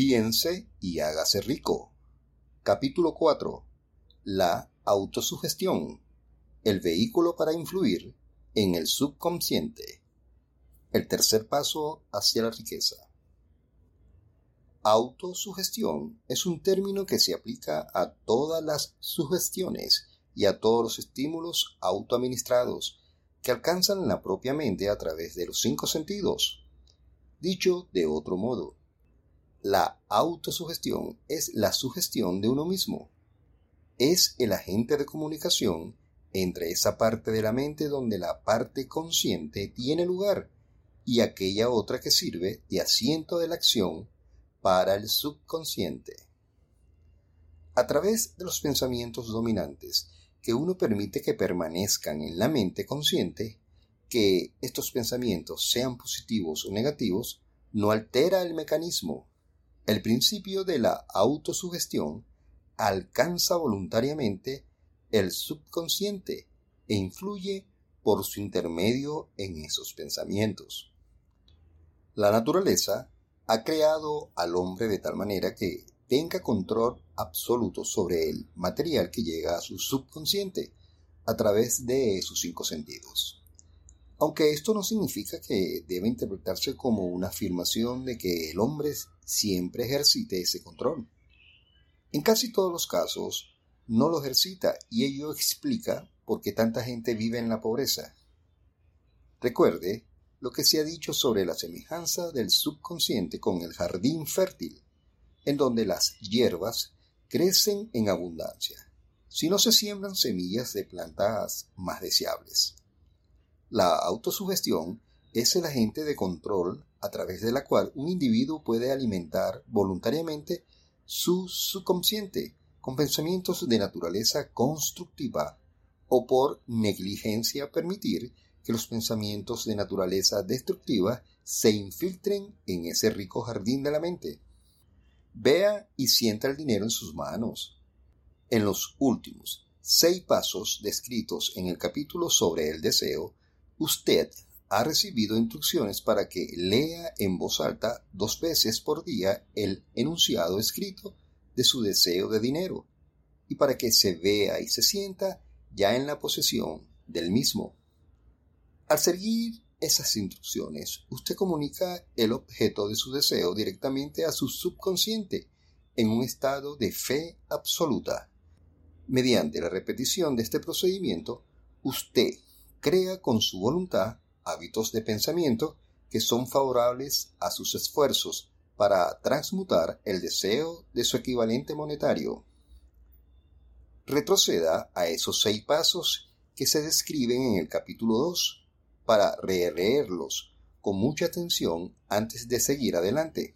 Piense y hágase rico. Capítulo 4. La autosugestión. El vehículo para influir en el subconsciente. El tercer paso hacia la riqueza. Autosugestión es un término que se aplica a todas las sugestiones y a todos los estímulos autoadministrados que alcanzan la propia mente a través de los cinco sentidos. Dicho de otro modo, la autosugestión es la sugestión de uno mismo. Es el agente de comunicación entre esa parte de la mente donde la parte consciente tiene lugar y aquella otra que sirve de asiento de la acción para el subconsciente. A través de los pensamientos dominantes que uno permite que permanezcan en la mente consciente, que estos pensamientos sean positivos o negativos, no altera el mecanismo el principio de la autosugestión alcanza voluntariamente el subconsciente e influye por su intermedio en esos pensamientos. La naturaleza ha creado al hombre de tal manera que tenga control absoluto sobre el material que llega a su subconsciente a través de sus cinco sentidos. Aunque esto no significa que deba interpretarse como una afirmación de que el hombre siempre ejercite ese control. En casi todos los casos no lo ejercita y ello explica por qué tanta gente vive en la pobreza. Recuerde lo que se ha dicho sobre la semejanza del subconsciente con el jardín fértil, en donde las hierbas crecen en abundancia, si no se siembran semillas de plantas más deseables. La autosugestión es el agente de control a través de la cual un individuo puede alimentar voluntariamente su subconsciente con pensamientos de naturaleza constructiva o por negligencia permitir que los pensamientos de naturaleza destructiva se infiltren en ese rico jardín de la mente. Vea y sienta el dinero en sus manos. En los últimos seis pasos descritos en el capítulo sobre el deseo, Usted ha recibido instrucciones para que lea en voz alta dos veces por día el enunciado escrito de su deseo de dinero y para que se vea y se sienta ya en la posesión del mismo. Al seguir esas instrucciones, usted comunica el objeto de su deseo directamente a su subconsciente en un estado de fe absoluta. Mediante la repetición de este procedimiento, usted crea con su voluntad hábitos de pensamiento que son favorables a sus esfuerzos para transmutar el deseo de su equivalente monetario. Retroceda a esos seis pasos que se describen en el capítulo 2 para releerlos con mucha atención antes de seguir adelante.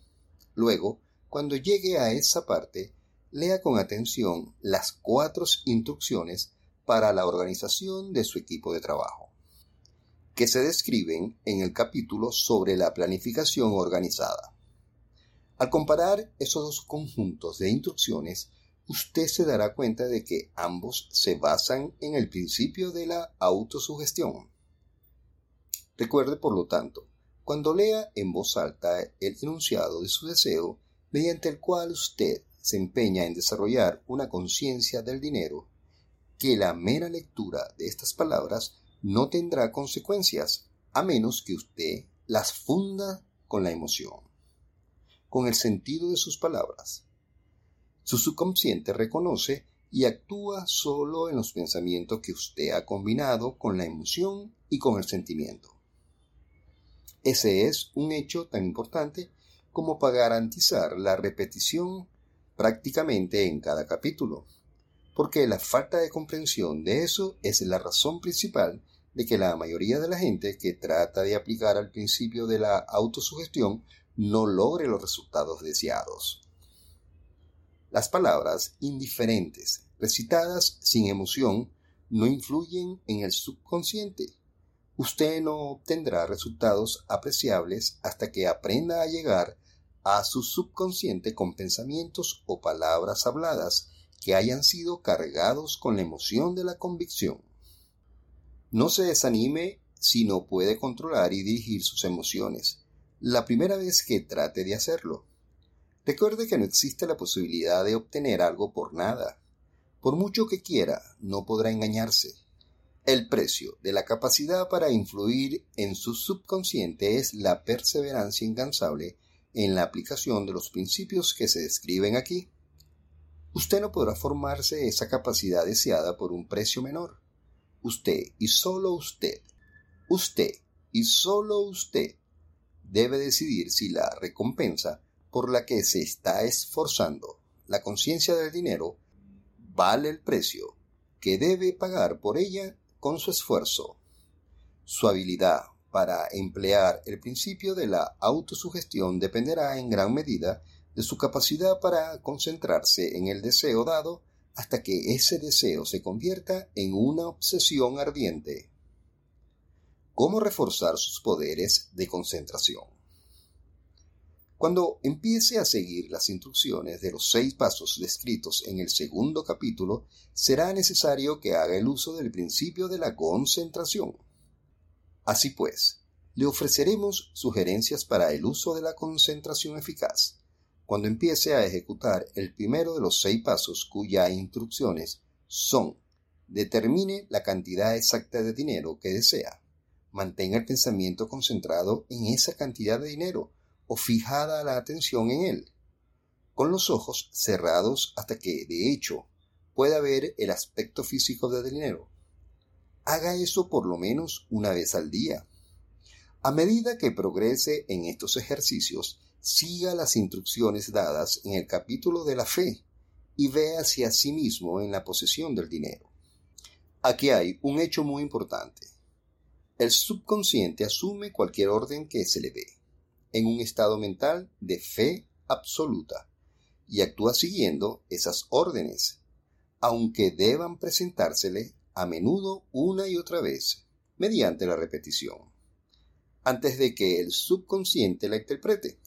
Luego, cuando llegue a esa parte, lea con atención las cuatro instrucciones para la organización de su equipo de trabajo, que se describen en el capítulo sobre la planificación organizada. Al comparar esos dos conjuntos de instrucciones, usted se dará cuenta de que ambos se basan en el principio de la autosugestión. Recuerde, por lo tanto, cuando lea en voz alta el enunciado de su deseo, mediante el cual usted se empeña en desarrollar una conciencia del dinero, que la mera lectura de estas palabras no tendrá consecuencias a menos que usted las funda con la emoción, con el sentido de sus palabras. Su subconsciente reconoce y actúa solo en los pensamientos que usted ha combinado con la emoción y con el sentimiento. Ese es un hecho tan importante como para garantizar la repetición prácticamente en cada capítulo porque la falta de comprensión de eso es la razón principal de que la mayoría de la gente que trata de aplicar al principio de la autosugestión no logre los resultados deseados. Las palabras indiferentes, recitadas sin emoción, no influyen en el subconsciente. Usted no obtendrá resultados apreciables hasta que aprenda a llegar a su subconsciente con pensamientos o palabras habladas que hayan sido cargados con la emoción de la convicción. No se desanime si no puede controlar y dirigir sus emociones la primera vez que trate de hacerlo. Recuerde que no existe la posibilidad de obtener algo por nada. Por mucho que quiera, no podrá engañarse. El precio de la capacidad para influir en su subconsciente es la perseverancia incansable en la aplicación de los principios que se describen aquí. Usted no podrá formarse esa capacidad deseada por un precio menor. Usted y solo usted, usted y solo usted debe decidir si la recompensa por la que se está esforzando, la conciencia del dinero, vale el precio que debe pagar por ella con su esfuerzo. Su habilidad para emplear el principio de la autosugestión dependerá en gran medida de su capacidad para concentrarse en el deseo dado hasta que ese deseo se convierta en una obsesión ardiente. ¿Cómo reforzar sus poderes de concentración? Cuando empiece a seguir las instrucciones de los seis pasos descritos en el segundo capítulo, será necesario que haga el uso del principio de la concentración. Así pues, le ofreceremos sugerencias para el uso de la concentración eficaz. Cuando empiece a ejecutar el primero de los seis pasos cuyas instrucciones son determine la cantidad exacta de dinero que desea. Mantenga el pensamiento concentrado en esa cantidad de dinero o fijada la atención en él, con los ojos cerrados hasta que, de hecho, pueda ver el aspecto físico del dinero. Haga eso por lo menos una vez al día. A medida que progrese en estos ejercicios, siga las instrucciones dadas en el capítulo de la fe y véase a sí mismo en la posesión del dinero. Aquí hay un hecho muy importante. El subconsciente asume cualquier orden que se le dé en un estado mental de fe absoluta y actúa siguiendo esas órdenes, aunque deban presentársele a menudo una y otra vez, mediante la repetición, antes de que el subconsciente la interprete.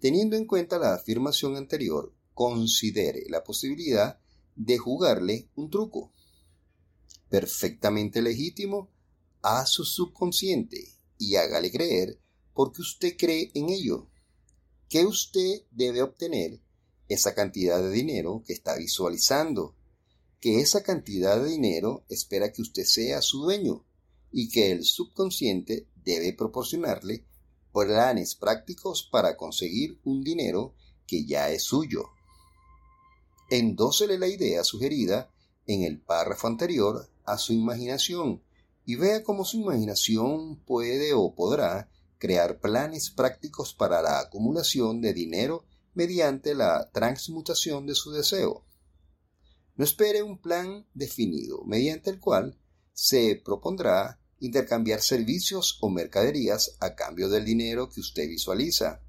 Teniendo en cuenta la afirmación anterior, considere la posibilidad de jugarle un truco. Perfectamente legítimo a su subconsciente y hágale creer porque usted cree en ello, que usted debe obtener esa cantidad de dinero que está visualizando, que esa cantidad de dinero espera que usted sea su dueño y que el subconsciente debe proporcionarle planes prácticos para conseguir un dinero que ya es suyo. Endósele la idea sugerida en el párrafo anterior a su imaginación y vea cómo su imaginación puede o podrá crear planes prácticos para la acumulación de dinero mediante la transmutación de su deseo. No espere un plan definido mediante el cual se propondrá intercambiar servicios o mercaderías a cambio del dinero que usted visualiza.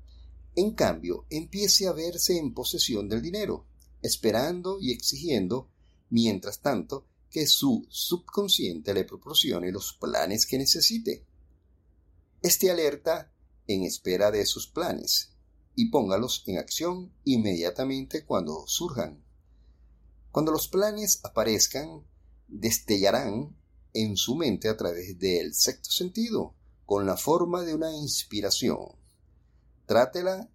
En cambio, empiece a verse en posesión del dinero, esperando y exigiendo, mientras tanto, que su subconsciente le proporcione los planes que necesite esté alerta en espera de sus planes y póngalos en acción inmediatamente cuando surjan. Cuando los planes aparezcan, destellarán en su mente a través del sexto sentido, con la forma de una inspiración. Trátela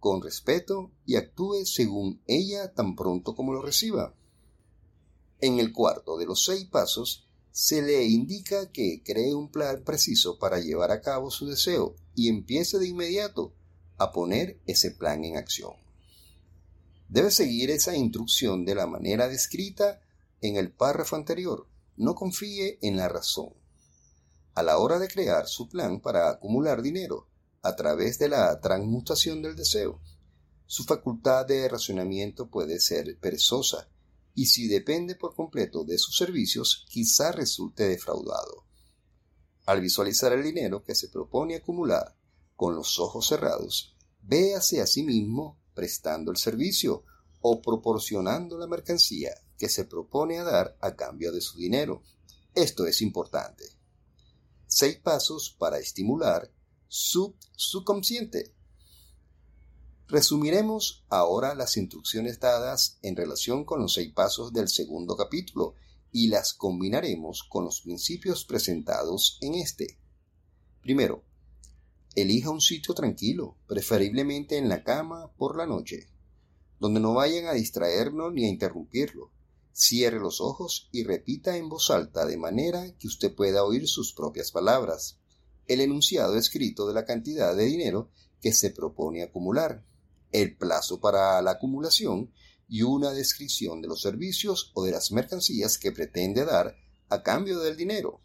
con respeto y actúe según ella tan pronto como lo reciba. En el cuarto de los seis pasos se le indica que cree un plan preciso para llevar a cabo su deseo y empiece de inmediato a poner ese plan en acción. Debe seguir esa instrucción de la manera descrita en el párrafo anterior. No confíe en la razón. A la hora de crear su plan para acumular dinero a través de la transmutación del deseo, su facultad de razonamiento puede ser perezosa y si depende por completo de sus servicios, quizá resulte defraudado. Al visualizar el dinero que se propone acumular con los ojos cerrados, véase a sí mismo prestando el servicio o proporcionando la mercancía que se propone a dar a cambio de su dinero. Esto es importante. Seis pasos para estimular su subconsciente Resumiremos ahora las instrucciones dadas en relación con los seis pasos del segundo capítulo y las combinaremos con los principios presentados en este. Primero, Elija un sitio tranquilo, preferiblemente en la cama por la noche, donde no vayan a distraerlo ni a interrumpirlo. Cierre los ojos y repita en voz alta de manera que usted pueda oír sus propias palabras el enunciado escrito de la cantidad de dinero que se propone acumular, el plazo para la acumulación y una descripción de los servicios o de las mercancías que pretende dar a cambio del dinero.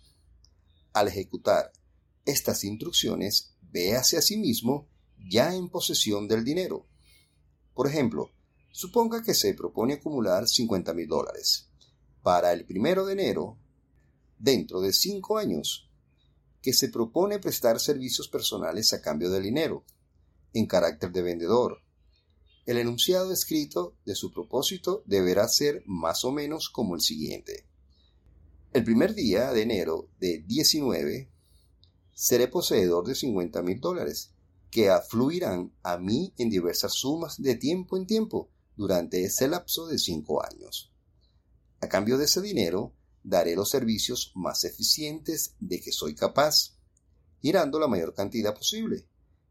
Al ejecutar estas instrucciones, véase a sí mismo ya en posesión del dinero. Por ejemplo, suponga que se propone acumular 50 mil dólares. Para el primero de enero, dentro de cinco años, que se propone prestar servicios personales a cambio del dinero, en carácter de vendedor. El enunciado escrito de su propósito deberá ser más o menos como el siguiente. El primer día de enero de 19 seré poseedor de 50 mil dólares, que afluirán a mí en diversas sumas de tiempo en tiempo durante ese lapso de cinco años. A cambio de ese dinero, daré los servicios más eficientes de que soy capaz, girando la mayor cantidad posible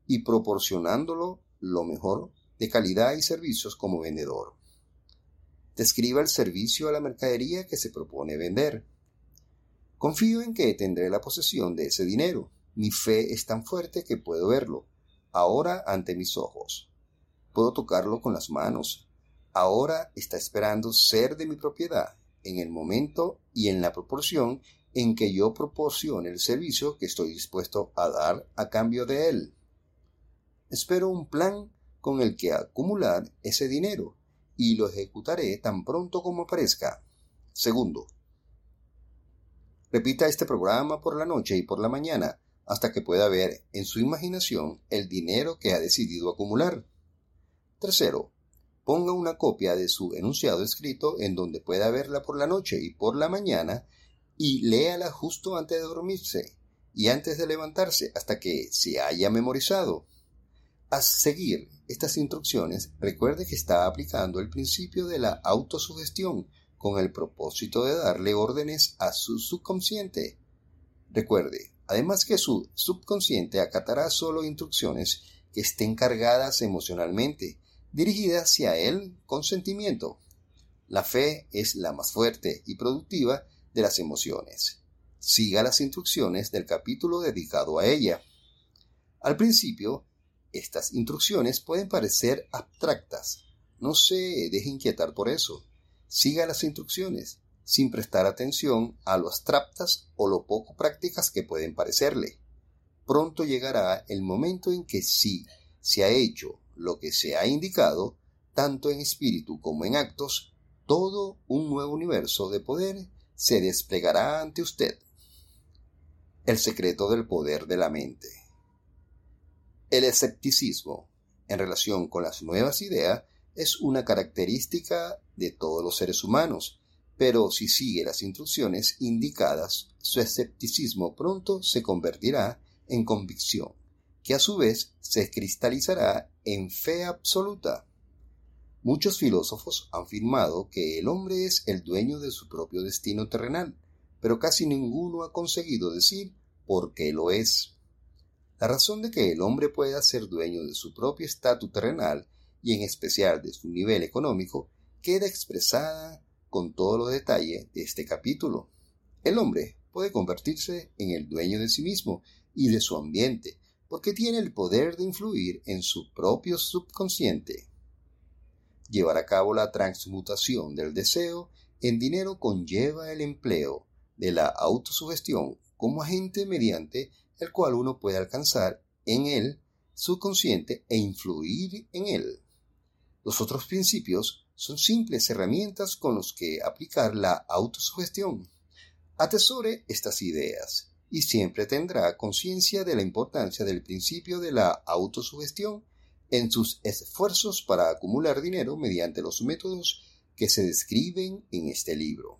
y proporcionándolo lo mejor de calidad y servicios como vendedor. Describa el servicio a la mercadería que se propone vender. Confío en que tendré la posesión de ese dinero. Mi fe es tan fuerte que puedo verlo, ahora ante mis ojos. Puedo tocarlo con las manos. Ahora está esperando ser de mi propiedad en el momento y en la proporción en que yo proporcione el servicio que estoy dispuesto a dar a cambio de él. Espero un plan con el que acumular ese dinero y lo ejecutaré tan pronto como aparezca. Segundo, repita este programa por la noche y por la mañana hasta que pueda ver en su imaginación el dinero que ha decidido acumular. Tercero, ponga una copia de su enunciado escrito en donde pueda verla por la noche y por la mañana y léala justo antes de dormirse y antes de levantarse hasta que se haya memorizado. A seguir estas instrucciones, recuerde que está aplicando el principio de la autosugestión con el propósito de darle órdenes a su subconsciente. Recuerde, además que su subconsciente acatará solo instrucciones que estén cargadas emocionalmente dirigida hacia él con sentimiento. La fe es la más fuerte y productiva de las emociones. Siga las instrucciones del capítulo dedicado a ella. Al principio, estas instrucciones pueden parecer abstractas. No se deje inquietar por eso. Siga las instrucciones, sin prestar atención a lo abstractas o lo poco prácticas que pueden parecerle. Pronto llegará el momento en que sí se ha hecho lo que se ha indicado, tanto en espíritu como en actos, todo un nuevo universo de poder se desplegará ante usted. El secreto del poder de la mente. El escepticismo en relación con las nuevas ideas es una característica de todos los seres humanos, pero si sigue las instrucciones indicadas, su escepticismo pronto se convertirá en convicción que a su vez se cristalizará en fe absoluta. Muchos filósofos han afirmado que el hombre es el dueño de su propio destino terrenal, pero casi ninguno ha conseguido decir por qué lo es. La razón de que el hombre pueda ser dueño de su propio estatus terrenal y en especial de su nivel económico queda expresada con todo lo detalle de este capítulo. El hombre puede convertirse en el dueño de sí mismo y de su ambiente, porque tiene el poder de influir en su propio subconsciente. Llevar a cabo la transmutación del deseo en dinero conlleva el empleo de la autosugestión como agente mediante el cual uno puede alcanzar en él subconsciente e influir en él. Los otros principios son simples herramientas con los que aplicar la autosugestión. Atesore estas ideas y siempre tendrá conciencia de la importancia del principio de la autosugestión en sus esfuerzos para acumular dinero mediante los métodos que se describen en este libro.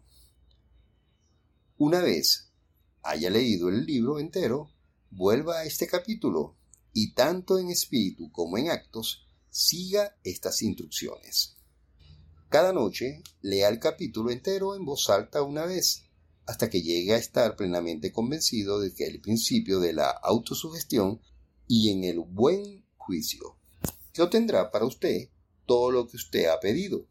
Una vez haya leído el libro entero, vuelva a este capítulo y tanto en espíritu como en actos siga estas instrucciones. Cada noche lea el capítulo entero en voz alta una vez hasta que llegue a estar plenamente convencido de que el principio de la autosugestión y en el buen juicio, que obtendrá para usted todo lo que usted ha pedido.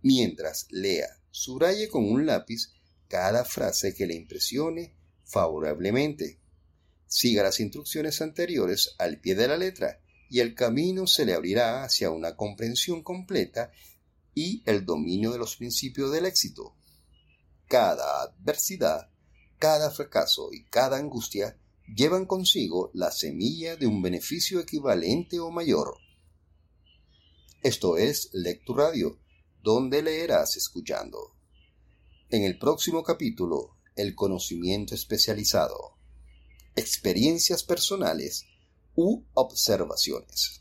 Mientras lea, subraye con un lápiz cada frase que le impresione favorablemente. Siga las instrucciones anteriores al pie de la letra y el camino se le abrirá hacia una comprensión completa y el dominio de los principios del éxito. Cada adversidad, cada fracaso y cada angustia llevan consigo la semilla de un beneficio equivalente o mayor. Esto es Lectura Radio, donde leerás escuchando. En el próximo capítulo, el conocimiento especializado, experiencias personales u observaciones.